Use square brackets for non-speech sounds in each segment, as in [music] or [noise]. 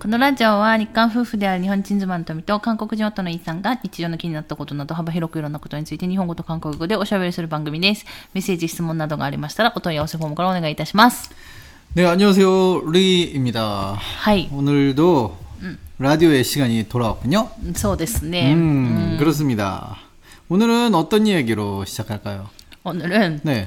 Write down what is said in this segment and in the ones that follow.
このラジオは日韓夫婦である日本人妻の富と韓国人夫のイさんが日常の気になったことなど幅広くいろんなことについて日本語と韓国語でおしゃべりする番組です。メッセージ、質問などがありましたらお問い合わせフォームからお願いいたします。 네, 안녕하세요. 리입니다. はい。 오늘도 라디오의 시간이 돌아왔군요. そうですね。 음, 그렇습니다. 오늘은 어떤 이야기로 시작할까요? 오늘은、 네.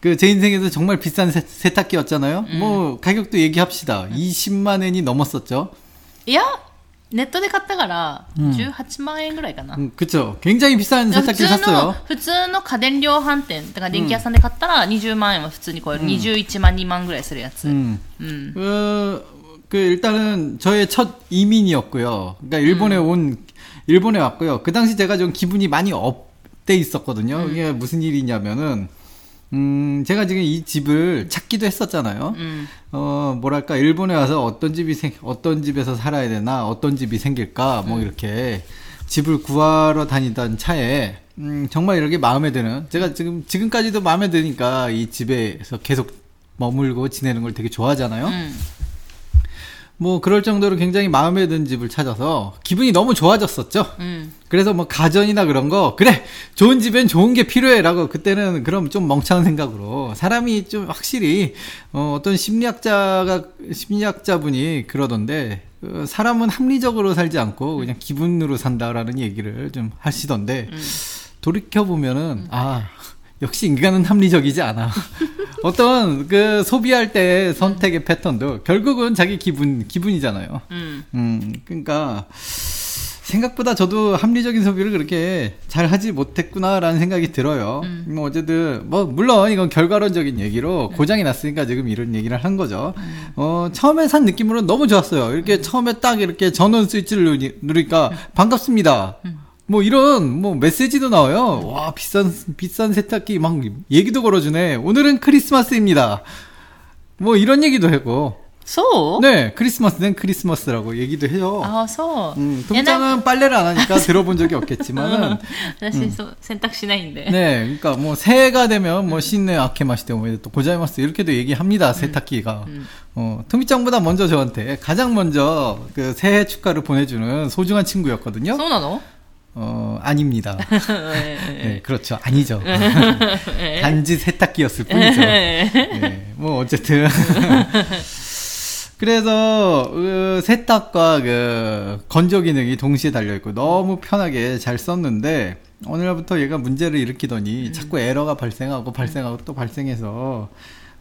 그 제 인생에서 정말 비싼 세, 세탁기였잖아요. 뭐 가격도 얘기합시다. 20만 원이 넘었었죠. いや、ネットで買ったから、18万円ぐらいかな。 음, 그쵸. 굉장히 비싼 普 세탁기를 通の 샀어요. 、普通の家電量販店、だから電気屋さんで買ったら20万円は普通に超える。21万、2万ぐらいするやつ。 음. うん。 그, 그 일단은 저의 첫 이민이었고요. 그러니까 일본에 온 일본에 왔고요. 그 당시 제가 좀 기분이 많이 업돼 있었거든요. 이게 무슨 일이냐면은 음, 제가 지금 이 집을 찾기도 했었잖아요. 음. 어, 뭐랄까, 일본에 와서 어떤 집이 생, 어떤 집에서 살아야 되나, 어떤 집이 생길까, 뭐 음. 이렇게 집을 구하러 다니던 차에, 음, 정말 이렇게 마음에 드는, 제가 지금, 지금까지도 마음에 드니까 이 집에서 계속 머물고 지내는 걸 되게 좋아하잖아요. 음. 뭐 그럴 정도로 굉장히 마음에 든 집을 찾아서 기분이 너무 좋아졌었죠. うん。 그래서 뭐 가전이나 그런 거 그래 좋은 집엔 좋은 게 필요해라고 그때는 그럼 좀 멍청한 생각으로 사람이 좀 확실히 어, 어떤 심리학자가 심리학자분이 그러던데 그 사람은 합리적으로 살지 않고 그냥 기분으로 산다라는 얘기를 좀 하시던데 돌이켜 보면은 아 역시 인간은 합리적이지 않아. [laughs] 어떤 그 소비할 때 선택의 패턴도 결국은 자기 기분 기분이잖아요. うん。 음, 그러니까 생각보다 저도 합리적인 소비를 그렇게 잘 하지 못했구나라는 생각이 들어요. 뭐 어쨌든 뭐 물론 이건 결과론적인 얘기로 고장이 났으니까 지금 이런 얘기를 한 거죠. 어 처음에 산 느낌으로는 너무 좋았어요. 이렇게 처음에 딱 이렇게 전원 스위치를 누리, 누르니까 반갑습니다. 뭐 이런 뭐 메시지도 나와요. 와 비싼 비싼 세탁기 막 얘기도 걸어주네. 오늘은 크리스마스입니다. 뭐 이런 얘기도 하고 そう、 네 크리스마스는 크리스마스라고 얘기도 해요. ああ、そう。 음, いやなんか 동장은 빨래를 안 하니까 들어본 적이 없겠지만은 私、そう、洗濯しないんで。 네 그러니까 뭐 새해가 되면 뭐 신내 아케마시테 뭐또 고자이마스 이렇게도 얘기합니다 세탁기가 어 토미짱보다 먼저 저한테 가장 먼저 그 새해 축하를 보내주는 소중한 친구였거든요 そうなの 어, 아닙니다. [laughs] 네, 네. 네, 그렇죠. 아니죠. [laughs] 네. 단지 세탁기였을 뿐이죠. 네, 뭐, 어쨌든. [laughs] 그래서, 그 세탁과 그 건조 기능이 동시에 달려있고 너무 편하게 잘 썼는데, 오늘부터 얘가 문제를 일으키더니 음. 자꾸 에러가 발생하고 발생하고 또 발생해서,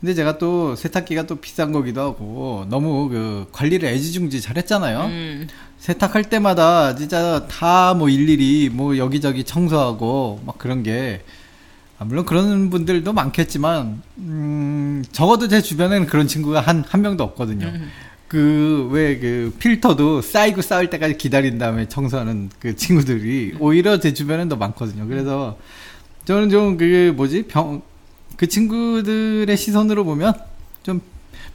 근데 제가 또 세탁기가 또 비싼 거기도 하고 너무 그 관리를 애지중지 잘했잖아요. 음. 세탁할 때마다 진짜 다 뭐 일일이 뭐 여기저기 청소하고 막 그런 게 아, 물론 그런 분들도 많겠지만 음 적어도 제 주변에는 그런 친구가 한 한 명도 없거든요. 그왜그 필터도 쌓이고 쌓을 때까지 기다린 다음에 청소하는 그 친구들이 오히려 제 주변엔 더 많거든요. 그래서 저는 좀 그 뭐지 병 그 친구들의 시선으로 보면 좀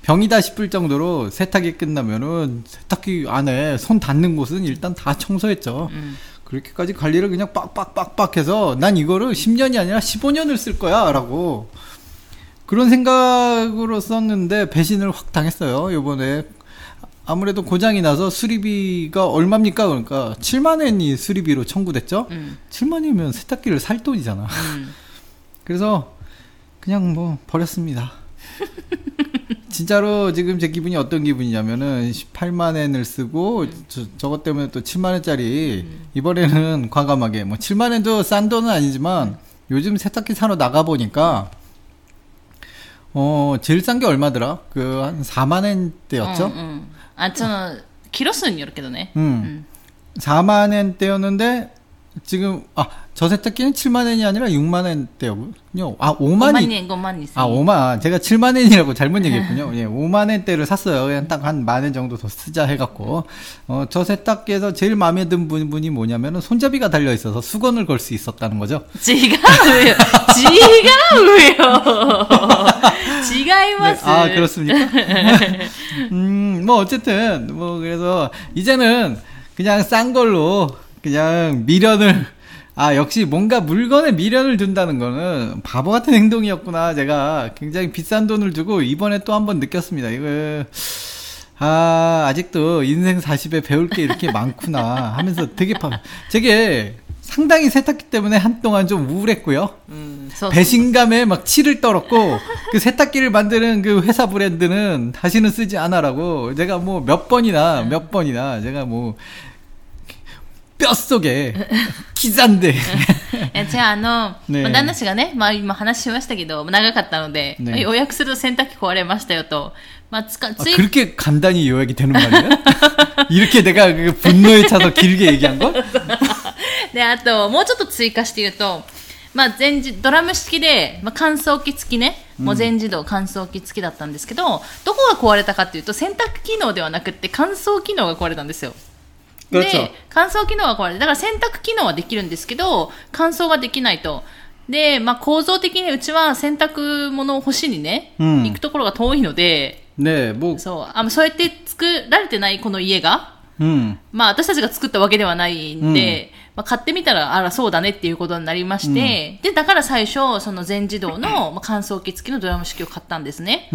병이다 싶을 정도로 세탁이 끝나면은 세탁기 안에 손 닿는 곳은 일단 다 청소했죠. 음. 그렇게까지 관리를 그냥 빡빡빡빡 해서 난 이거를 10년이 아니라 15년을 쓸 거야 라고 그런 생각으로 썼는데 배신을 확 당했어요. 요번에 아무래도 고장이 나서 수리비가 얼마입니까? 그러니까 7만엔이 수리비로 청구됐죠. 음. 7만이면 세탁기를 살 돈이잖아. 음. [laughs] 그래서 그냥 뭐 버렸습니다. [laughs] 진짜로 지금 제 기분이 어떤 기분이냐면은 18만 엔을 쓰고 저, 것 때문에 또 7만 엔짜리 음. 이번에는 과감하게 뭐 7만 엔도 싼 돈은 아니지만 요즘 세탁기 사러 나가 보니까 어 제일 싼 게 얼마더라? 그 한 4만 엔대였죠? 응, 음, 응. 음. 아 저는 길었으면 이렇게 되네. 음. 4만 엔대였는데 지금 아 저세탁기는 7만 엔이 아니라 6만 엔대요. 아 5만 5만 엔, 5만 아 5만. 제가 7만 엔이라고 잘못 네. 얘기했군요. 예, 5만 엔대를 샀어요. 그냥 딱 한 만 엔 정도 더 쓰자 해갖고 어 저세탁기에서 제일 마음에 든 부분이 뭐냐면은 손잡이가 달려 있어서 수건을 걸 수 있었다는 거죠. 지가 왜요? 지가 왜요? 違います. 네, 아 그렇습니까? [laughs] 음뭐 어쨌든 뭐 그래서 이제는 그냥 싼 걸로 그냥 미련을 아 역시 뭔가 물건에 미련을 둔다는 거는 바보 같은 행동이었구나 제가 굉장히 비싼 돈을 주고 이번에 또 한 번 느꼈습니다 이거 아 아직도 인생 40에 배울 게 이렇게 많구나 하면서 되게 바, 되게 상당히 세탁기 때문에 한동안 좀 우울했고요. 음, 배신감에 막 치를 떨었고 그 세탁기를 만드는 그 회사 브랜드는 다시는 쓰지 않아라고 제가 뭐 몇 번이나 몇 번이나 제가 뭐 뼛속에 기잔데 えじゃあ、あの、ねえまあ旦那氏がね、まあ今話しましたけど、長かったので、ねえ予約すると洗濯機壊れましたよと。まあ、つか、 아, つい、 그렇게 간단히 요약이 되는 말이야? 이렇게 내가 그 분노에 차서 길게 얘기한 거? [laughs] で、あと、もうちょっと追加して言うと、まあ、全自、ドラム式で、まあ、乾燥機付きね、もう全自動乾燥機付きだったんですけど、どこが壊れたかっていうと、洗濯機能ではなくって乾燥機能が壊れたんですよ。 で、乾燥機能は壊れて、だから洗濯機能はできるんですけど、乾燥ができないと。で、まあ、構造的にうちは洗濯物を干しにね、うん、行くところが遠いので、ね僕。そう、あ、そうやって作られてないこの家が、うん、まあ私たちが作ったわけではないんで、うん、まあ、買ってみたら、あら、そうだねっていうことになりまして、うん、で、だから最初、その全自動の、まあ、乾燥機付きのドラム式を買ったんですね。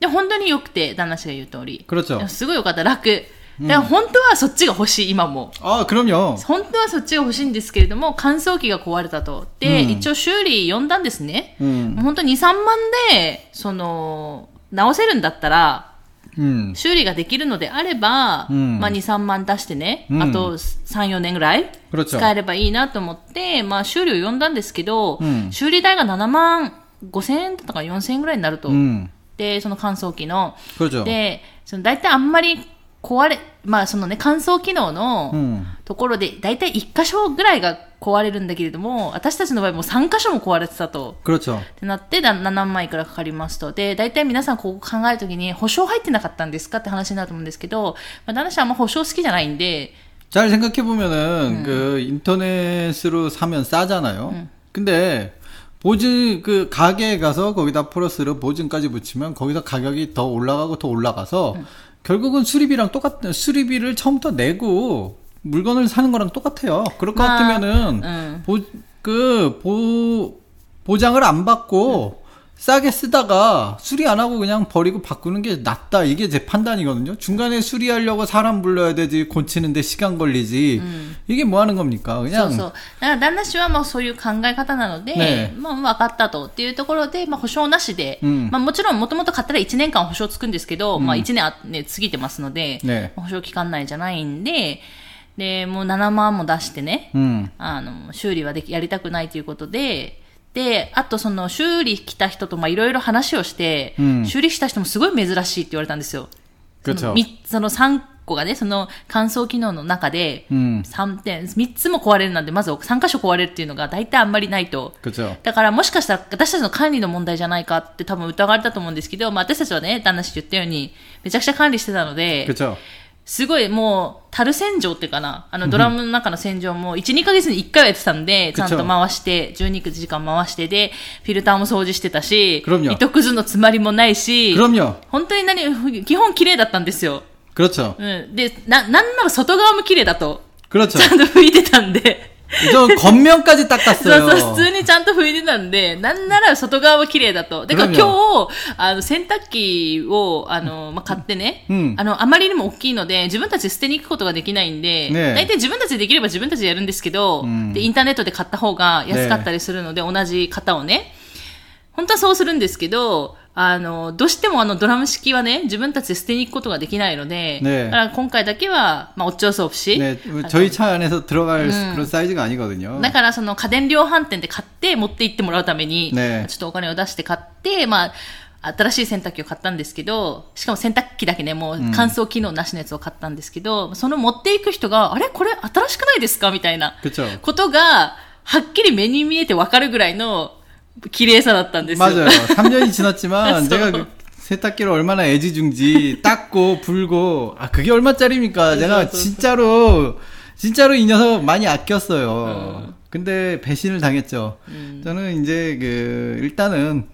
で、本当に良くて、旦那氏が言う通り。すごい良かった、楽。だから本当はそっちが欲しい、今も。 아, 그럼요. 本当はそっちが欲しいんですけれども、乾燥機が壊れたと。で、うん一応修理呼んだんですね。 음, 本当に2、3万で、その、直せるんだったら、 음, 修理ができるのであれば、うんまあ2、3万出してね、うんあと3、4年ぐらい 그렇죠. 使えればいいなと思って、まあ修理を呼んだんですけど、うん修理代が7万5千円だったか4千円ぐらいになると。 음, で、その乾燥機の。 그렇죠. で、その大体あんまり 壊れ、まあそのね、乾燥機能の 음, ところで、大体1箇所ぐらいが壊れるんだけれども、私たちの場合もう3箇所も壊れてたと。 그렇죠. ってなって、だ7万いくらかかりますと。で、大体皆さんここ考えるときに、保証入ってなかったんですかって話になると思うんですけど、まあ、旦那氏はあんま保証好きじゃないんで、 잘 생각해 보면은 그 인터넷으로 사면 싸잖아요. 근데 보증 그 가게에 가서 거기다 플러스로 보증까지 붙이면 거기서 가격이 더 올라가고 더 올라가서 결국은 수리비랑 똑같 수리비를 처음부터 내고 물건을 사는 거랑 똑같아요. 그럴 것 아, 같으면은 음. 보그 보 보장을 안 받고 싸게 쓰다가 수리 안 하고 그냥 버리고 바꾸는 게 낫다. 이게 제 판단이거든요. 중간에 수리하려고 사람 불러야 되지, 고치는데 시간 걸리지. 이게 뭐 하는 겁니까? そう 그냥 そう。だから旦那氏はまあそういう考え方なので、ねまあ分かったとっていうところで、まあ保証なしで、うんまあもちろんもともと買ったら1年間保証つくんですけど、まあ1年あ、ね、過ぎてますので、ね保証期間内じゃないんで、で、もう7万も出してね、 음. あの、修理はでき、やりたくないということで、 で、あとその修理来た人とまいろいろ話をして、うん、修理した人もすごい珍しいって言われたんですよ。その 3, その3個がね、その乾燥機能の中で、3点、3つも壊れるなんて、まず3箇所壊れるっていうのが大体あんまりないと。だからもしかしたら私たちの管理の問題じゃないかって多分疑われたと思うんですけど、まあ私たちはね、旦那氏言ったように、めちゃくちゃ管理してたので、すごいもう、樽洗浄ってかな、あのドラムの中の洗浄も1、2ヶ月に1回はやってたんで、ちゃんと回して、12時間回してで、フィルターも掃除してたし、糸くずの詰まりもないし、本当に何、基本綺麗だったんですよ。うん、で、な、なんなら外側も綺麗だと。ちゃんと拭いてたんで。 저 겉면까지 そう 닦았어요. そう、普通にちゃんと拭いてたんで、なんなら外側も綺麗だと。だから今 그럼요 日、あの、洗濯機を、あの、まあ、買ってね、うんあの、あまりにも大きいので、自分たちで捨てに行くことができないんで、ねえ大体自分たちでできれば自分たちでやるんですけど、んで、インターネットで買った方が安かったりするので、同じ型をね、 本当はそうするんですけど、あの、どうしてもあのドラム式はね、自分たちで捨てに行くことができないので、ねえだから今回だけは、まあ、おっちょうそ없이 네, 저희 차 안에서 들어갈 그런 사이즈가 아니거든요. だからその家電量販店で買って持って行ってもらうために、 네 ちょっとお金を出して買って、まあ、 新しい洗濯機を買ったんですけど、しかも洗濯機だけね、もう乾燥機能なしのやつを買ったんですけど、その持っていく人が、あれこれ新しくないですかみたいな 그쵸 ことが、はっきり目に見えてわかるぐらいの 기대해서 났던 데요 맞아요. 3년이 [laughs] 지났지만 제가 그 세탁기를 얼마나 애지중지 닦고 불고 아 그게 얼마짜리입니까? 제가 진짜로 진짜로 이 녀석 많이 아꼈어요. 근데 배신을 당했죠. 저는 이제 그 일단은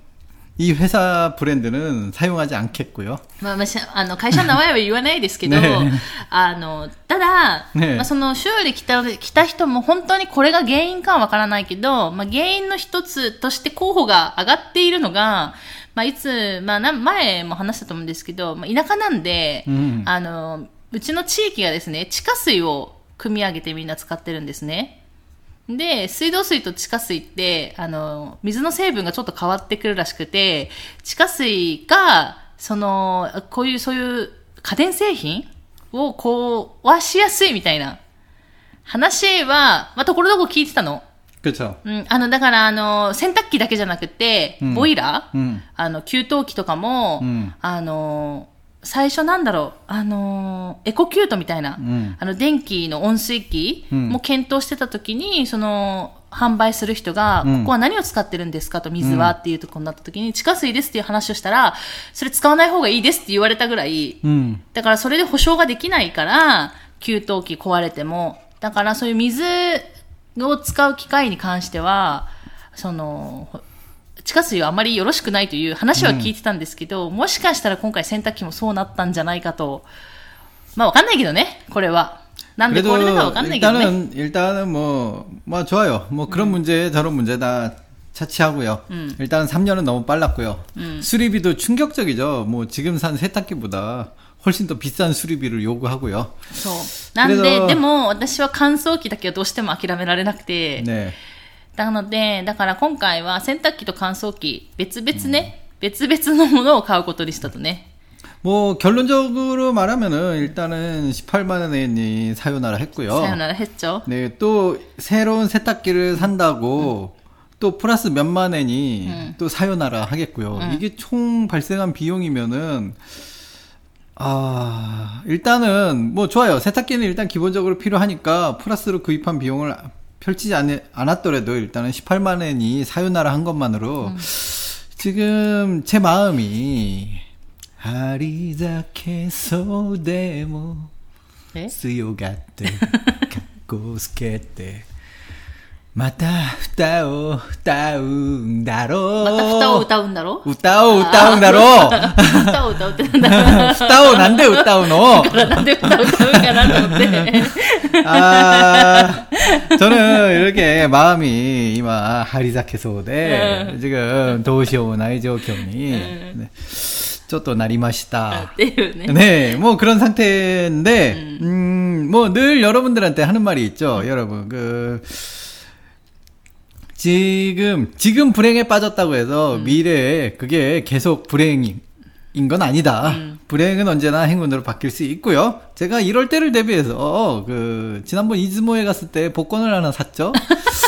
이 회사 브랜드는 사용하지 않겠고요. まあまあ、しあの会社の名前は言わないですけど、ねあのただ、ねまあ、その修理来た来た人も本当にこれが原因かはわからないけど、まあ、原因の一つとして候補が上がっているのが、まあ、いつ、まあ、な前も話したと思うんですけど、まあ、田舎なんで、うんあのうちの地域がですね地下水を汲み上げてみんな使ってるんですね。 で、水道水と地下水って、あの、水の成分がちょっと変わってくるらしくて、地下水が、その、こういう、そういう家電製品を壊しやすいみたいな。話は、まあ、ところどころ聞いてたの？うん、あの、だから、あの、洗濯機だけじゃなくて、ボイラー、うん、あの、給湯器とかも、あの、最初なんだろう、あの、エコキュートみたいな、んあの、電気の温水器うんも検討してた時に、その、販売する人が、うんここは何を使ってるんですかと、水はっていうところになった時に、地下水ですっていう話をしたら、それ使わない方がいいですって言われたぐらい、 음. だからそれで保証ができないから、給湯器壊れても。だからそういう水を使う機械に関しては、その、地下水はあまりよろしくないという話は聞いてたんですけど、もしかしたら今回洗濯機もそうなったんじゃないかと。まあわかんないけどね、これは。なんで 그래도 これだかわかんないけどね。 일단은 일단은 뭐, 뭐 좋아요. 뭐 그런 문제 저런 문제 다 차치하고요. 음. 일단 3년은 너무 빨랐고요. 수리비도 충격적이죠. 뭐 지금 산 세탁기보다 훨씬 더 비싼 수리비를 요구하고요. そう。なんで、けどでも私は乾燥機だけはどうしても諦められなくて、 네. なので、だから今回は洗濯機と乾燥機、別々ね、別々のものを買うことにしたとね。 뭐 결론적으로 말하면은 일단은 18만 원이 사요나라 했고요. さよならヘッチョ 네, 또 새로운 세탁기를 산다고 또 플러스 몇만 원이 음. 또 사요나라 하겠고요. 이게 총 발생한 비용이면은 아, 일단은 뭐 좋아요. 세탁기는 일단 기본적으로 필요하니까 플러스로 구입한 비용을 펼치지 않, 않았더라도 일단은 18만 엔이 사유나라 한 것만으로 음. 지금 제 마음이 아리자케소데모 네? 쓰요가떼 [laughs] 갖고 스케떼 けて、また歌を歌うんだろう。また歌を歌うんだろ歌を歌うんだろう。歌を歌うってなんだ歌[laughs] をなんで歌うのからなんで歌を歌うかなと思って。 아, 저는 이렇게 마음이 이마 하리자케소데 지금 도시오 나이 조경이 네, ちょっとなりましたっていうね。 네, 뭐 그런 상태인데, 음, 뭐 늘 여러분들한테 하는 말이 있죠. 여러분, 그, 지금, 지금 불행에 빠졌다고 해서 미래에 그게 계속 불행인 건 아니다. 불행은 언제나 행운으로 바뀔 수 있고요. 제가 이럴 때를 대비해서, 그, 지난번 이즈모에 갔을 때 복권을 하나 샀죠. [laughs]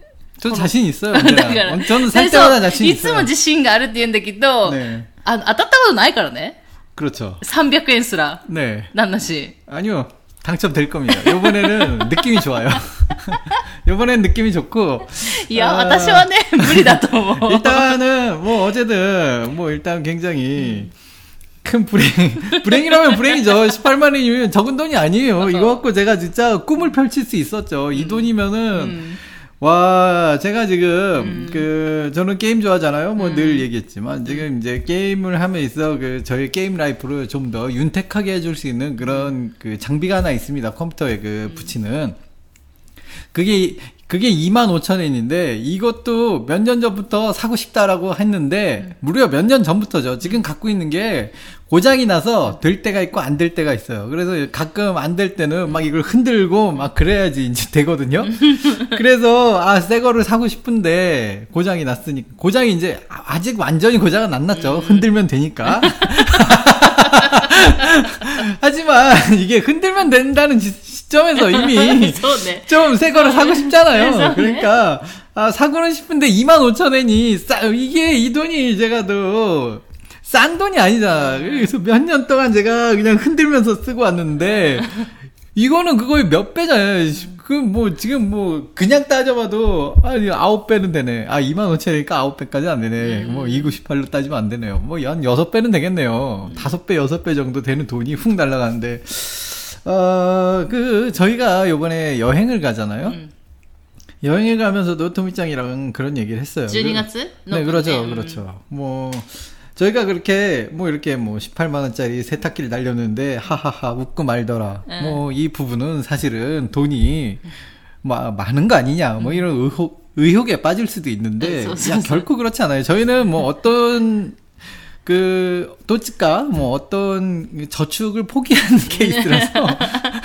저 자신 있어요. だ 언제나. から、 저는 살 でそう 때마다 자신 いつも 있어요. 自信があるって言うんだけど、ねあの当たったことないからね。 그렇죠. 300円すら、 네. 旦那氏。 아니요. 당첨될 겁니다. 요번에는 [laughs] 느낌이 좋아요. [laughs] 요번엔 느낌이 좋고. いや、 아, 私はね、無理だと[laughs] 思う。 일단은 뭐 어제든 뭐 일단 굉장히 큰 불행 불행이라면 불행이죠. 18만 원이면 적은 돈이 아니에요. 이거 갖고 제가 진짜 꿈을 펼칠 수 있었죠. 이 돈이면은 음. 와 제가 지금 그 저는 게임 좋아하잖아요. 뭐 늘 얘기했지만 지금 이제 게임을 함에 있어 그 저희 게임 life를 좀 더 윤택하게 해줄 수 있는 그런 그 장비가 하나 있습니다. 컴퓨터에 그 붙이는. 그게 그게 25,000엔인데 이것도 몇 년 전부터 사고 싶다라고 했는데 무려 몇 년 전부터죠. 지금 갖고 있는 게 고장이 나서 될 때가 있고 안 될 때가 있어요. 그래서 가끔 안 될 때는 막 이걸 흔들고 막 그래야지 이제 되거든요. [laughs] 그래서 아, 새 거를 사고 싶은데 고장이 났으니까 고장이 이제 아직 완전히 고장은 안 났죠. 흔들면 되니까. [laughs] 하지만 이게 흔들면 된다는 시점에서 이미 [laughs] 네. 좀새 거를 사고 싶잖아요. 그러니까 아 사고는 싶은데 25,000엔이 싸 이게 이 돈이 제가 또 싼 돈이 아니다. 그래서 몇 년 동안 제가 그냥 흔들면서 쓰고 왔는데 이거는 그거의 몇 배잖아요. 그 뭐 지금 뭐 그냥 따져봐도 아니 아홉 배는 되네. 아 2만 5천이니까 아홉 배까지 안 되네. 음. 뭐 298로 따지면 안 되네요. 뭐연 여섯 배는 되겠네요. 다섯 배 여섯 배 정도 되는 돈이 훅 날라가는데. 어, 그, 저희가 요번에 여행을 가잖아요. 음. 여행을 가면서도 토미짱이랑 그런 얘기를 했어요. 12月 네, 그렇죠, 음. 그렇죠. 뭐, 저희가 그렇게, 뭐, 이렇게 뭐, 18만원짜리 세탁기를 날렸는데, 하하하, 웃고 말더라. 네. 뭐, 이 부분은 사실은 돈이, 마, 많은 거 아니냐, 뭐, 이런 의혹, 의혹에 빠질 수도 있는데, 네, 결코 그렇지 않아요. 저희는 뭐, 어떤, 그, 도치가, 뭐, 어떤 저축을 포기하는 [laughs] 케이스라서,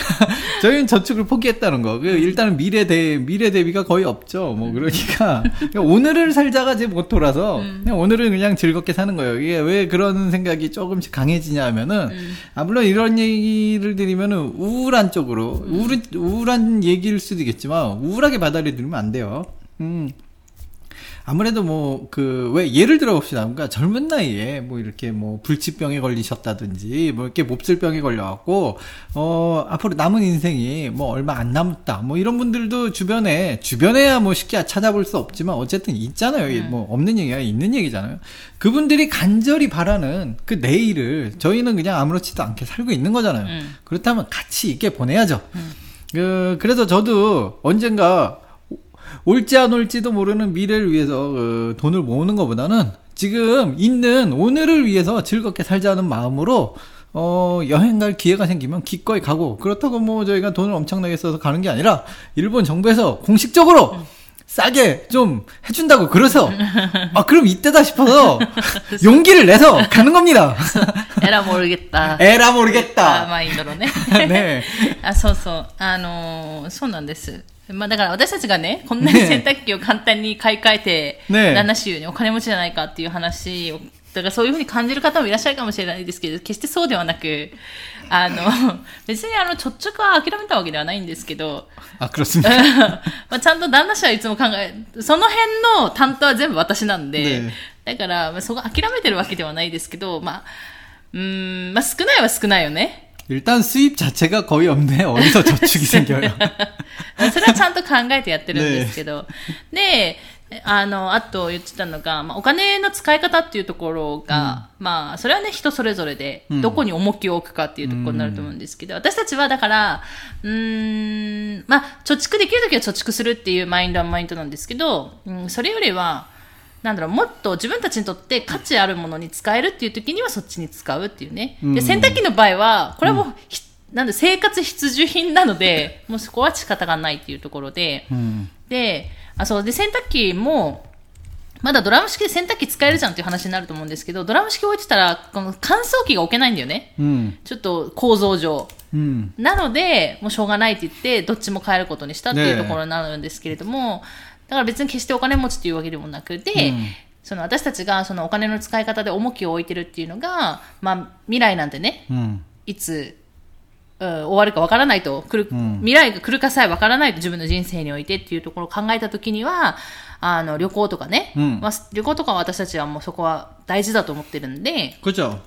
[laughs] 저희는 저축을 포기했다는 거. 그 일단은 미래 대, 미래 대비가 거의 없죠. 뭐, 그러니까, 오늘을 살자가 제 모토라서, 그냥 오늘은 그냥 즐겁게 사는 거예요. 이게 왜 그런 생각이 조금씩 강해지냐 하면은, 아, 물론 이런 얘기를 드리면은 우울한 쪽으로, 우울, 우울한 얘기일 수도 있겠지만, 우울하게 받아들이면 안 돼요. 음. 아무래도 뭐, 그, 왜, 예를 들어 봅시다. 그러니까 젊은 나이에 뭐 이렇게 뭐 불치병에 걸리셨다든지, 뭐 이렇게 몹쓸병에 걸려갖고, 어, 앞으로 남은 인생이 뭐 얼마 안 남았다. 뭐 이런 분들도 주변에, 주변에야 뭐 쉽게 찾아볼 수 없지만 어쨌든 있잖아요. 이게 뭐 없는 얘기가 있는 얘기잖아요. 그분들이 간절히 바라는 그 내일을 저희는 그냥 아무렇지도 않게 살고 있는 거잖아요. 음. 그렇다면 같이 있게 보내야죠. 그, 그래서 저도 언젠가 올지 안 올지도 모르는 미래를 위해서 그 돈을 모으는 것보다는 지금 있는 오늘을 위해서 즐겁게 살자는 마음으로 어, 여행 갈 기회가 생기면 기꺼이 가고 그렇다고 뭐 저희가 돈을 엄청나게 써서 가는 게 아니라 일본 정부에서 공식적으로 싸게 좀 해준다고 그래서 아 그럼 이때다 싶어서 [laughs] 용기를 내서 가는 겁니다. エラモルゲッタ。 에라 あ 모르겠다. まあいいんだろうね。 [laughs] 네. あ、そうそう。あのーそうなんです。 まあだから私たちがね、こんなに洗濯機を簡単に買い替えて、ね、旦那衆にお金持ちじゃないかっていう話を、だからそういうふうに感じる方もいらっしゃるかもしれないですけど、決してそうではなく、あの、[laughs] 別にあの、ちょっちょくは諦めたわけではないんですけど、あ、クロス [laughs] まあちゃんと旦那衆はいつも考え、その辺の担当は全部私なんで、ね、だから、まあ、そこ諦めてるわけではないですけど、まあ、うん、まあ少ないは少ないよね。 일단 수입 자체가 거의 없네. 어디서 저축이 생겨요? それはちゃんと考えてやってるんですけど。で、あの、あと言ってたのが、まあ、お金の使い方っていうところが、まあ、それはね、人それぞれで、どこに重きを置くかっていうところになると思うんですけど、私たちはだから、うーん、まあ、貯蓄できるときは貯蓄するっていうマインドはマインドなんですけど、うん、それよりは、 なんだろうもっと自分たちにとって価値あるものに使えるっていう時にはそっちに使うっていうね。で洗濯機の場合はこれはもう、うん、なんで生活必需品なのでもうそこは仕方がないっていうところで、うん、であそうで洗濯機もまだドラム式で洗濯機使えるじゃんっていう話になると思うんですけど、ドラム式置いてたら、この乾燥機が置けないんだよね。うん、ちょっと構造上。うん、なので、もうしょうがないって言って、どっちも変えることにしたっていうところになるんですけれども、ねだから別に決してお金持ちというわけでもなくて、うん、その私たちがそのお金の使い方で重きを置いてるっていうのが、まあ、未来なんてね、うん、いつ、うん、終わるかわからないと来る、未来が来るかさえわからないと自分の人生においてっていうところを考えた時にはあの旅行とかね、まあ、旅行とかは私たちはもうそこは大事だと思ってるんで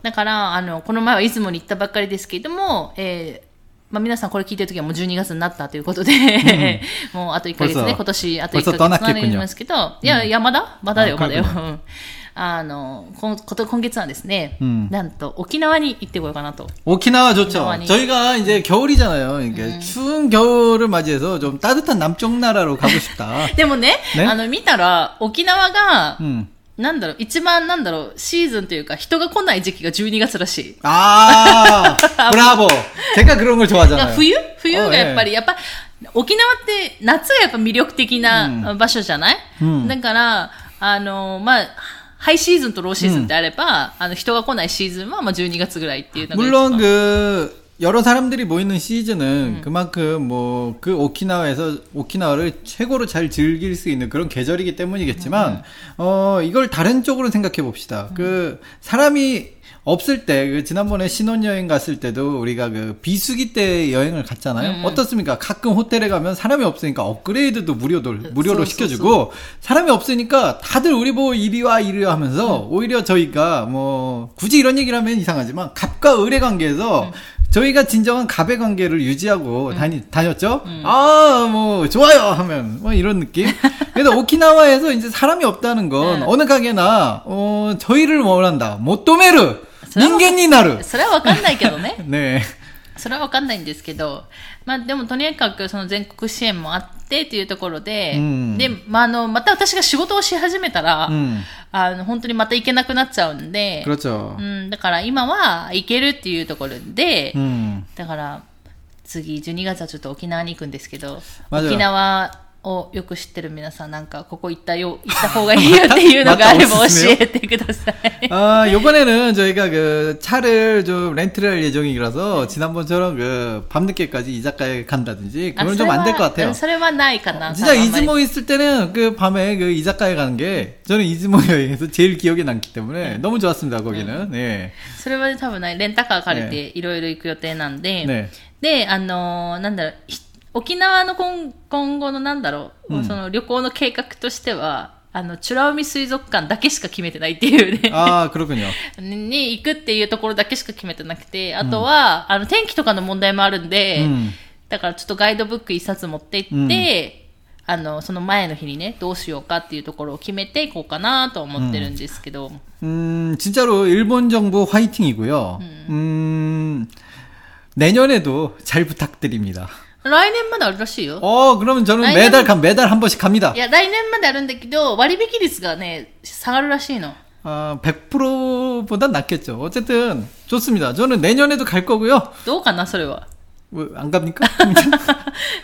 だからあのこの前は出雲に行ったばっかりですけれども、えー、まあ皆さんこれ聞いてる時はもう12月になったということで、もうあと1ヶ月ね、 벌써 今年あと1 벌써 ヶ月 떠났겠군요 なりますけど、いや、いや、まだまだだよ、あまだよ。 그렇구나 うんあの、ここと今月はですね、うんなんと沖縄に行ってこようかなと。 오키나와 좋죠. 오키나와니. 저희가 이제 겨울이잖아요. 이게 추운 겨울을 맞이해서 좀 따뜻한 남쪽 나라로 가고 싶다. [laughs] でもね、ねあの、見たら、沖縄が、 음. なんだろう、一番なんだろう、シーズンというか、人が来ない時期が12月らしい。 아, [laughs] 브라보. 제가 그런 걸 だから 좋아하잖아요. 冬冬がやっぱあり、やっぱ、沖縄って夏がやっぱ魅力的な場所じゃない、うんだから、あの、まあ、ハイシーズンとローシーズンってあれば、あの、人が来ないシーズンは、まあ、12月ぐらいっていうのが一番。 물론 그 여러 사람들이 모이는 시즌은 그만큼 뭐 그 오키나와에서 오키나와를 최고로 잘 즐길 수 있는 그런 계절이기 때문이겠지만 어 이걸 다른 쪽으로 생각해 봅시다. 그 사람이 없을 때, 그 지난번에 신혼여행 갔을 때도 우리가 그 비수기 때 여행을 갔잖아요. 어떻습니까? 가끔 호텔에 가면 사람이 없으니까 업그레이드도 무료도, 무료로 쏘, 쏘, 시켜주고, 사람이 없으니까 다들 우리 보고 이리 와, 이리 와 하면서, 오히려 저희가 뭐, 굳이 이런 얘기를 하면 이상하지만, 갑과 을의 관계에서, 저희가 진정한 갑의 관계를 유지하고 다니, 다녔죠? 아, 뭐, 좋아요! 하면, 뭐, 이런 느낌? [laughs] 그래서 오키나와에서 이제 사람이 없다는 건, 네. 어느 가게나, 어, 저희를 원한다. 모토메르! それは人間になるそれはわかんないけどね。 네. それは分かんないんですけど、まあ、でもとにかくその全国支援もあってというところで,うん、でまあ、あのまた私が仕事をし始めたら、うん、あの本当にまた行けなくなっちゃうんで、う。ん、だから今は行けるっていうところで、だから次12月はちょっと沖縄に行くんですけど、沖縄をよく知ってる皆さんなんかここ行ったよ、行った方がいいよっていうのがあればまたおすすめよ教えてください。 [laughs] 아, 요번에는 저희가 그 차를 좀 렌트를 할 예정이라서 지난번처럼 그 밤늦게까지 이자카에 간다든지 あ 그건 そ 좀 れ 안 될 것 は 같아요. それはないかな。 진짜 多分あんまり 이즈모 있을 때는 그 밤에 그 이자카에 가는 게 저는 이즈모 [laughs] 여행에서 제일 기억에 남기 때문에 너무 좋았습니다, 거기는. 네. それは多分ない。レンタカー借りていろいろ行く予定なんで、 네. で、あのーなんだろう、ひ 沖縄の今今後のなんだろう、うんその旅行の計画としては、あの、美ら海水族館だけしか決めてないっていうね。 아, 그렇군요. [laughs] に行くっていうところだけしか決めてなくて、あとは、あの、天気とかの問題もあるんで、 음. だからちょっとガイドブック一冊持って行って、あの、その前の日にね、どうしようかっていうところを決めていこうかなと思ってるんですけど、 음, 진짜로 일본 정부 화이팅이고요. 음, 내년에도 잘 부탁드립니다. 来年まであるらしいよ。 어, 그러면 저는 아니, 매달 가, 매달 한 번씩 갑니다. いや、来年まであるんだけど、割引率がね、下がるらしいの。 아, 100%보단 낫겠죠. 어쨌든 좋습니다. 저는 내년에도 갈 거고요. どうかな、それは。 뭐, 안 갑니까?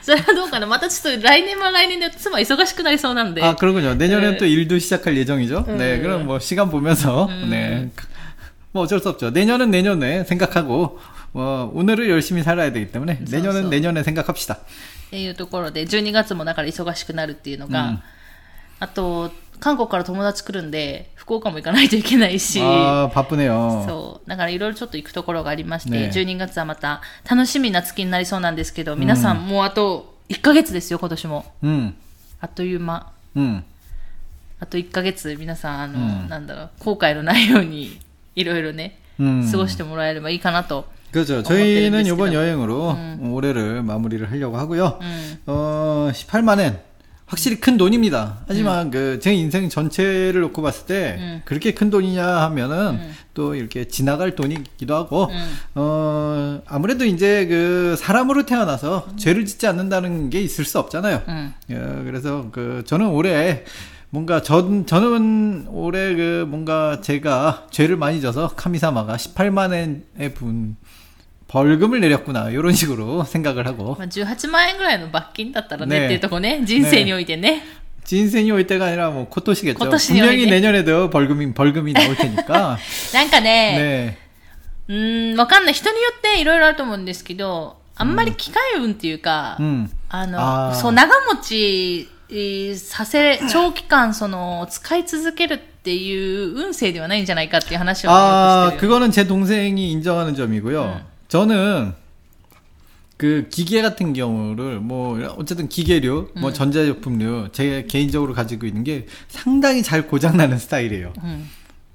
それはどうかな。またちょっと来年は来年で妻忙しくなりそうなんで。 아, 그러군요. 내년엔 네. 또 일도 시작할 예정이죠. 음. 네, 그럼 뭐 시간 보면서 네. 뭐 어쩔 수 없죠. 내년은 내년에 생각하고 뭐 오늘을 열심히 살아야 되기 때문에 음, 내년은 써, 써. 내년에 생각합시다. っていうところで、12月もだから忙しくなるっていうのが、うんあと、韓国から友達来るんで、福岡も行かないといけないし、 아, 바쁘네요. そう。だからいろいろちょっと行くところがありまして、ね12月はまた楽しみな月になりそうなんですけど、皆さんもうあと1ヶ月ですよ、今年も。 음. あっという間。 음. あと1ヶ月、皆さん、あの、うんなんだろう、後悔のないように、いろいろね、 음. 過ごしてもらえればいいかなと。 그렇죠. 저희는 이번 여행으로 음, 음. 올해를 마무리를 하려고 하고요. 음. 어, 18만엔 확실히 큰 돈입니다. 하지만 음. 그제 인생 전체를 놓고 봤을 때 음. 그렇게 큰 돈이냐 하면은 음. 또 이렇게 지나갈 돈이기도 하고 어 아무래도 이제 그 사람으로 태어나서 죄를 짓지 않는다는 게 있을 수 없잖아요. 어, 그래서 그 저는 올해 뭔가 전, 저는 올해 그 뭔가 제가 죄를 많이 져서 카미사마가 18만엔의 분 벌금을 내렸구 나. 이런 식으로 [laughs] 생각을 하고 .18 万円ぐらいの罰金だったらねっていうとこね人生においてね人生においてが아니라もう今年겠 죠. 분명히 내년에도 벌금이 벌금이 나올 테니 까. なんかね,ねうんわかんない人によっていろいろあると思うんですけどあんまり機械運っていうか、うん、あの、そう長持ちさせ長期間その使い続けるっていう運勢ではないんじゃないかっていう話をああ、그거는제동생이인정하는점이고 요。 저는 그 기계 같은 경우를 뭐 어쨌든 기계류, 뭐 음. 뭐 전자제품류 제 개인적으로 가지고 있는 게 상당히 잘 고장 나는 스타일이에요. 음.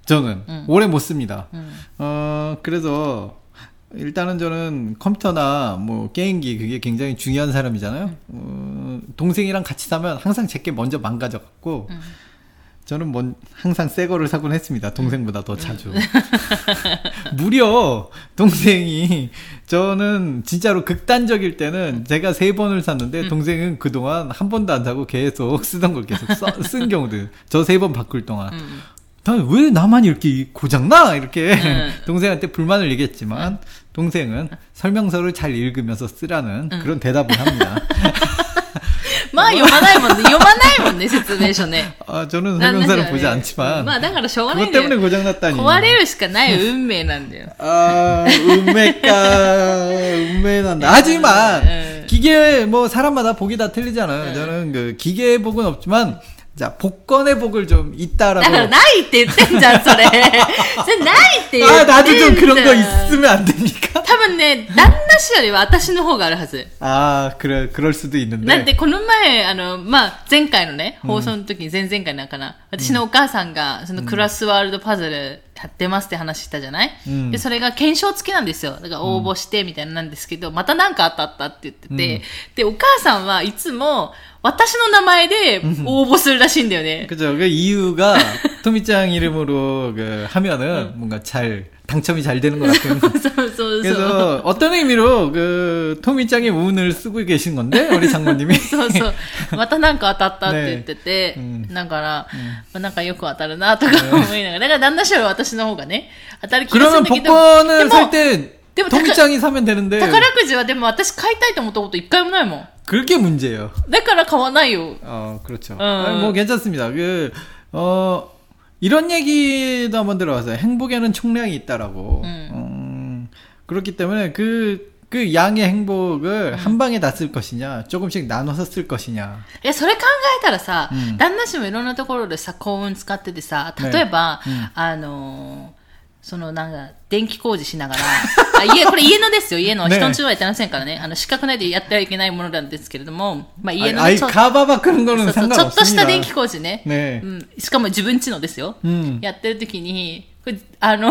저는 음. 오래 못 씁니다. 음. 어 그래서 일단은 저는 컴퓨터나 뭐 게임기 그게 굉장히 중요한 사람이잖아요. 음. 어, 동생이랑 같이 사면 항상 제게 먼저 망가져 갖고. 음. 저는 뭔 항상 새 거를 사곤 했습니다. 동생보다 더 자주. [laughs] 무려 동생이 저는 진짜로 극단적일 때는 제가 세 번을 샀는데 동생은 그동안 한 번도 안 사고 계속 쓰던 걸 계속 써- 쓴 경우도 저세 번 바꿀 동안 うん。 다 왜 나만 이렇게 고장나? 이렇게 음. [laughs] 동생한테 불만을 얘기했지만 동생은 설명서를 잘 읽으면서 쓰라는 그런 대답을 합니다. [laughs] まあ読まないもんね。読まないもんね、説明書ね。 아, 저는 なんだ 설명서를 よね 보지 않지만 まあだからしょうがない 그것 んだ 때문에 よ。 고장났다니. 壊れるしかない運命なんだよ。 아, 운매가, 운매난다. 하지만, 네. 기계, 뭐, 사람마다 복이 다 틀리잖아요. 저는 그, 기계의 복은 없지만, 자, 복권의 복을 좀 だから 있다라고. ないって言ってんじゃん、それ。それないって言ってんじゃ 아, ん。 나도 좀 그런 거 있으면 안 됩니까? 多分ね、旦那氏よりは私の方があるはず。 아, 그래, 그럴 수도 なん 있는데. で、この前、あの、まあ、前回のね、放送の時に、前々回なんかな、私のお母さんが、そのクラスワールドパズルやってますって話したじゃない、うんで、それが検証付きなんですよ。だから応募してみたいななんですけど、またなんかあったあったって言ってて、で、お母さんはいつも、 私の名前で応募するらしいんだよね。 그죠. 그 이유가, 토미짱 이름으로 그, 하면은, 뭔가 잘, 당첨이 잘 되는 것 같은. そうそうそう。 그래서 어떤 의미로 그 토미짱의 운을 쓰고 계신 건데 우리 장모님이 そうそう。またなんか当たったって言ってて、ねうんだから、まあ、なんかよく当たるなとか思いながら、だから旦那氏は私の方がね、当たる気がするん 그러면 だけど、 복권을 でも 살 때 でも 토미짱이 사면 되는데 宝くじはでも私買いたいと思ったこと一回もないもん。 그게 문제예요. だから買わないよ。 어 그렇죠. 어. 아니, 뭐 괜찮습니다. 그 어. 이런 얘기도 한번 들어봤어요. 행복에는 총량이 있다라고. 음. 음, 그렇기 때문에 그, 그 양의 행복을 한 방에 다 쓸 것이냐, 조금씩 나눠서 쓸 것이냐. え、それ考えたらさ、うん旦那氏もいろんなところでさ、幸運使っててさ、例えば、ねうんあのー そのなんか、電気工事しながら、[laughs] あ家、これ家のですよ、家の。ね、人のはやってませんからね。あの、資格内でやってはいけないものなんですけれども、まあ家の、ね、ちょちょっとした電気工事ね。ねうん。しかも自分ちのですよ。うん、やってる時に、あの、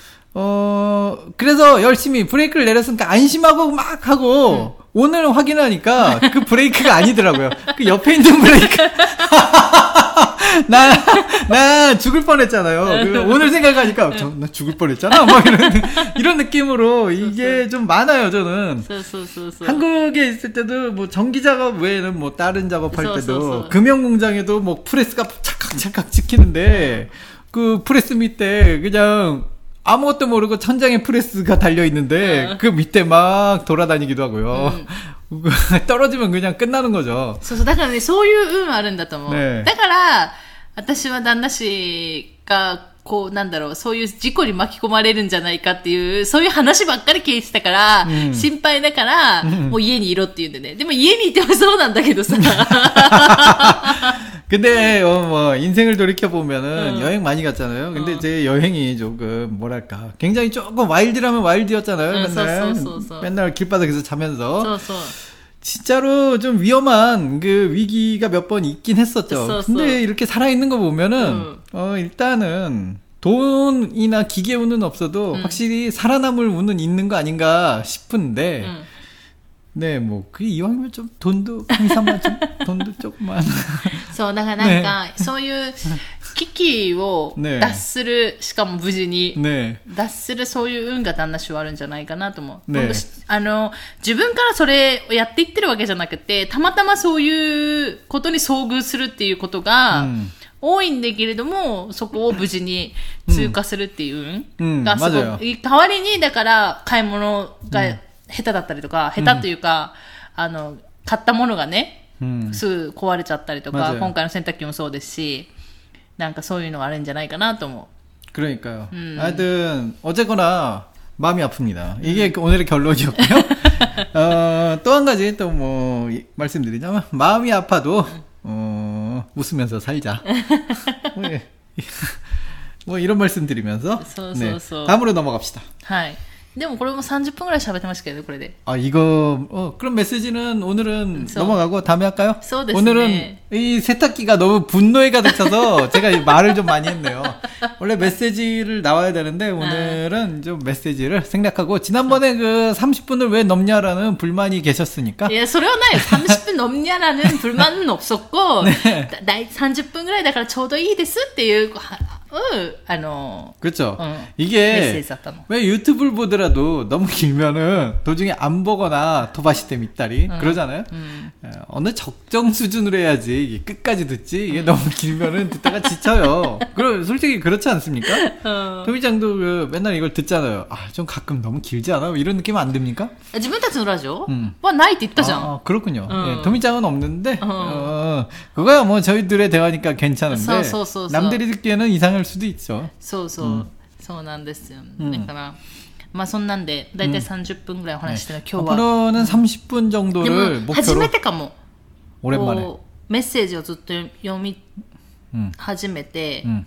어, 그래서 열심히 브레이크를 내렸으니까 안심하고 막 하고, 음. 오늘 확인하니까 그 브레이크가 아니더라고요. 그 옆에 있는 브레이크. [laughs] 나, 나 죽을 뻔 했잖아요. 그 오늘 생각하니까, 저, 나 죽을 뻔 했잖아. 막 뭐 이런, 이런 느낌으로 이게 좀 많아요, 저는. 한국에 있을 때도 뭐 전기 작업 외에는 뭐 다른 작업할 때도 금형공장에도 뭐 프레스가 착각착각 찍히는데, 그 프레스 밑에 그냥 아무것도 모르고 천장에 프레스가 달려 있는데 어. 그 밑에 막 돌아다니기도 하고요. [laughs] 떨어지면 그냥 끝나는 거죠. そうそう、だからね、そういう運あるんだと思う。ねえだから、私は旦那氏が、こう、なんだろう、そういう事故に巻き込まれるんじゃないかっていう、そういう話ばっかり聞いてたから、うん心配だから、もう家にいろって言うんでね。でも家にいてもそうなんだけどさ。 근데 어, 뭐 인생을 돌이켜 보면은 음. 여행 많이 갔잖아요. 근데 음. 제 여행이 조금 뭐랄까 굉장히 조금 와일드라면 와일드였잖아요. 음, 맨날 소, 소, 소, 맨날 길바닥에서 자면서. 진짜로 좀 위험한 그 위기가 몇 번 있긴 했었죠. 근데 이렇게 살아있는 거 보면은 어 일단은 돈이나 기계운은 없어도 확실히 살아남을 운은 있는 거 아닌가 싶은데. 네, 뭐, 그 이왕이면 좀 돈도, 강사만 좀, [laughs] 돈도 조금만. [laughs] そう、だからなんか、そういう危機をね脱する、しかも無事に、 네. 脱するそういう運が旦那氏はあるんじゃないかなと思う。ね今度しあの、自分からそれをやっていってるわけじゃなくて、たまたまそういうことに遭遇するっていうことが、うん多いんだけれども、そこを無事に通過するっていううん運がすご맞아요 い、代わりに、だから、買い物が 下手だったりとか、下手というか、あの、買ったものがね、 음. すぐ壊れちゃったりとか、맞아요 今回の洗濯機もそうですし、なんかそういうのがあるんじゃないかなと思 그러니까요. 음. 하여튼, 어쨌거나, 마음이 아픕니다. 이게 오늘의 결론이었고요. [laughs] 어, 또 한 가지 또 뭐, 말씀드리자면, 마음이 아파도, 어, 웃으면서 살자. [laughs] 뭐, 예. 뭐 이런 말씀 드리면서, 서, 네, 서, 서. 다음으로 넘어갑시다. う。はい。 でもこれも30分ぐらい喋ってましたけどね、これで。 아 이거 어 그럼 메시지는 오늘은 써. 넘어가고 다음에 할까요? 써 됐네. 오늘은 이 세탁기가 너무 분노에 가득 차서 제가 이 말을 좀 많이 했네요. 원래 메시지를 나와야 되는데 오늘은 좀 메시지를 생략하고 지난번에 그 30분을 왜 넘냐라는 불만이 계셨으니까 いや、それはないよ。30[laughs] 分飲みやらぬ불만은없었고、だだい30分ぐらいだからちょうどいいですっていう、は うん、あの、 그렇죠. 어. 이게 메시지 썼다の。 왜 유튜브를 보더라도 너무 길면은 도중에 안 보거나 토바시대 밑다리 그러잖아요. うん。 예, 어느 적정 수준으로 해야지 이게 끝까지 듣지 이게 너무 길면은 듣다가 지쳐요. [laughs] 그럼 솔직히 그렇지 않습니까? うん 토미짱도 그 맨날 이걸 듣잖아요. 아 좀 가끔 너무 길지 않아? 이런 느낌 안 듭니까? 自分たちのラジオうんはないって言ったじゃん。 아, 그렇군요. 어. 예, 토미짱은 없는데 어. 어, 그거야 뭐 저희들의 대화니까 괜찮은데 소, 소, 소, 소. 남들이 듣기에는 이상 할 수도 있죠. そうそう、そうなんですよ。だから、まあそんなんで、だいたい30分ぐらいお話ししてる、今日は。 앞으로는 30분 で 정도를 も、初 목표로 めてかも。 오랜만에 こうメッセージをずっと読みうん始めて、 음.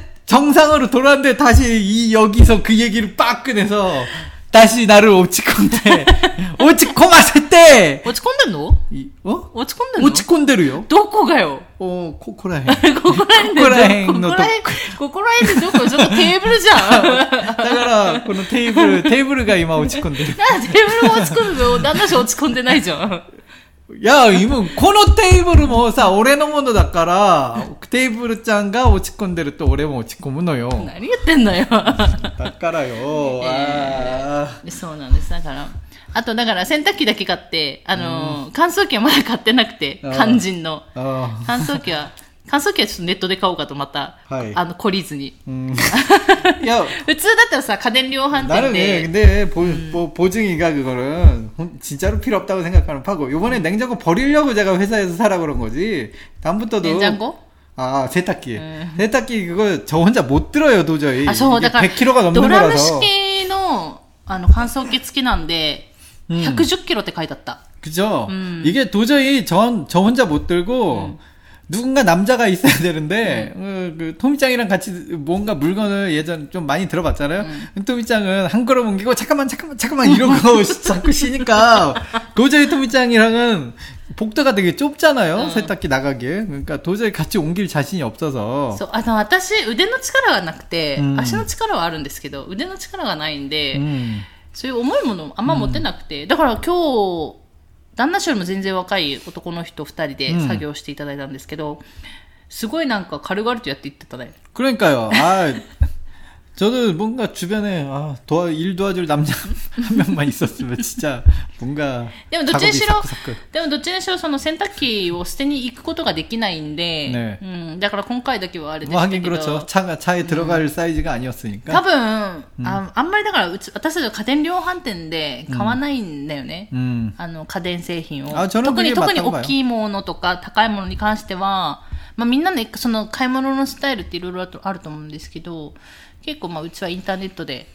정상으로 돌아왔는데 다시 이 여기서 그 얘기를 빡 꺼내서 다시 나를 오치콘데 오치코마세때 落ち込んでんの 이, 어? 落ち込んでんの 오치콘데로요? どこがよ 어, 코코라행. ここら辺でここら辺のここら辺ここら辺でどこちょっとテーブルじゃん。 だから、このテーブル、テーブルが今落ち込んでる。なんでテーブル落ち込むの旦那氏落ち込んでないじゃん。 いや、今、このテーブルもさ、俺のものだから、テーブルちゃんが落ち込んでると俺も落ち込むのよ。何言ってんのよ。だからよ、[laughs] あでそうなんです。だから、あとだから洗濯機だけ買って、あのー乾燥機はまだ買ってなくて、肝心の。乾燥機は、 乾燥機はちょっとネットで買おうかとまた、はいあの、懲りずに。ーうん。いや、普通だったらさ、家電量販 나는 店 네, で、 [laughs] 근데 보, 보, 보증이가 그거는 혼- 진짜로 필요 없다고 생각하는 파고 요번에 냉장고 버리려고 제가 회사에서 사라 그런 거지 다음부터도 냉장고 아 세탁기 음. 세탁기 그거 저 혼자 못 들어요 도저히 あ、そう、 이게 だから、 100kg가 넘는 ドラム 거라서 式の、あの、乾燥機付きなんで、うん110キロって書いてあった。 그죠 음. 이게 도저히 저, 저 혼자 못 들고 누군가 남자가 있어야 되는데 어, 그 토미짱이랑 같이 뭔가 물건을 예전 좀 많이 들어봤잖아요. 토미짱은 한 걸음 옮기고 잠깐만 잠깐만 잠깐만 이런 거 자꾸 [laughs] 쉬니까 도저히 토미짱이랑은 복도가 되게 좁잖아요. 세탁기 나가기에 그러니까 도저히 같이 옮길 자신이 없어서 そう、あの、私、腕の力がなくて、うん足の力はあるんですけど、腕の力がないんで、 음. そういう重いものあんま持ってなくて、だから今日、 旦那氏よりも全然若い男の人二人でうん作業していただいたんですけど、すごいなんか軽々とやっていってたね。 그러니까요. 아 저도 뭔가 주변에 아, 도와 일 도와줄 남자 [laughs] 한 명만 있었으면 진짜 뭔가 でもどっちに 작업이 しろ 사쿠사쿠 、でもどっちにしろその洗濯機を捨てに行くことができないんで、ねうん、だから今回だけはあれで 뭐 したけ 하긴 ど、 그렇죠. 차가 차에 들어갈 사이즈가 아니었으니까. 多分、あ、あんまりだからうち、私たちは家電量販店で買わないんだよね。 음. あの、家電製品を。あ저는 特に、 그게 特に 맞다고봐요 大きいものとか高いものに関しては、まあみんなね、その買い物のスタイルっていろいろあるとあると思うんですけど、 結構まあうちはインターネットで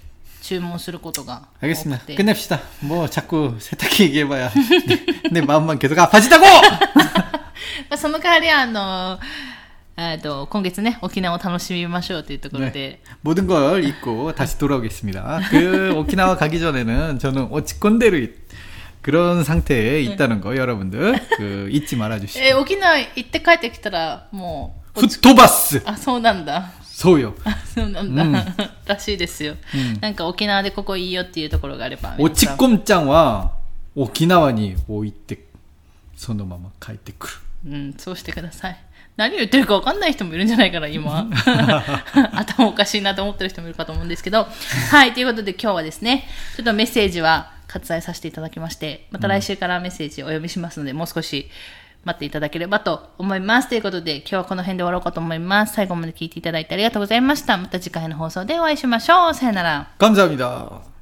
注文することが多く 알겠습니다. て。 끝냅시다. 뭐 자꾸 세탁기 얘기해봐야 내 마음만 계속 아파지다고. [laughs] まあその代わりあの、えっと、今月ね、沖縄を楽しみましょうというところで、 네. 모든 걸 잊고 다시 돌아오겠습니다. 그 오키나와 가기 전에는 저는 오치콘데르 그런 상태에 있다는 거 여러분들 그 잊지 말아주시고 えー沖縄行って帰ってきたら、もう、 후토바스 あ、そうなんだ。 そうよ。そうなんだ、うんらしいですよ、うんなんか沖縄でここいいよっていうところがあれば。おちこんちゃんは沖縄に置いてそのまま帰ってくるうん、そうしてください。何を言ってるか分かんない人もいるんじゃないかな、今。[laughs] 頭おかしいなと思ってる人もいるかと思うんですけど。はい、ということで今日はですね、ちょっとメッセージは割愛させていただきまして、また来週からメッセージお読みしますので、もう少し待っていただければと思います。ということで、今日はこの辺で終わろうかと思います。最後まで聞いていただいてありがとうございました。また次回の放送でお会いしましょう。さよなら。 감사합니다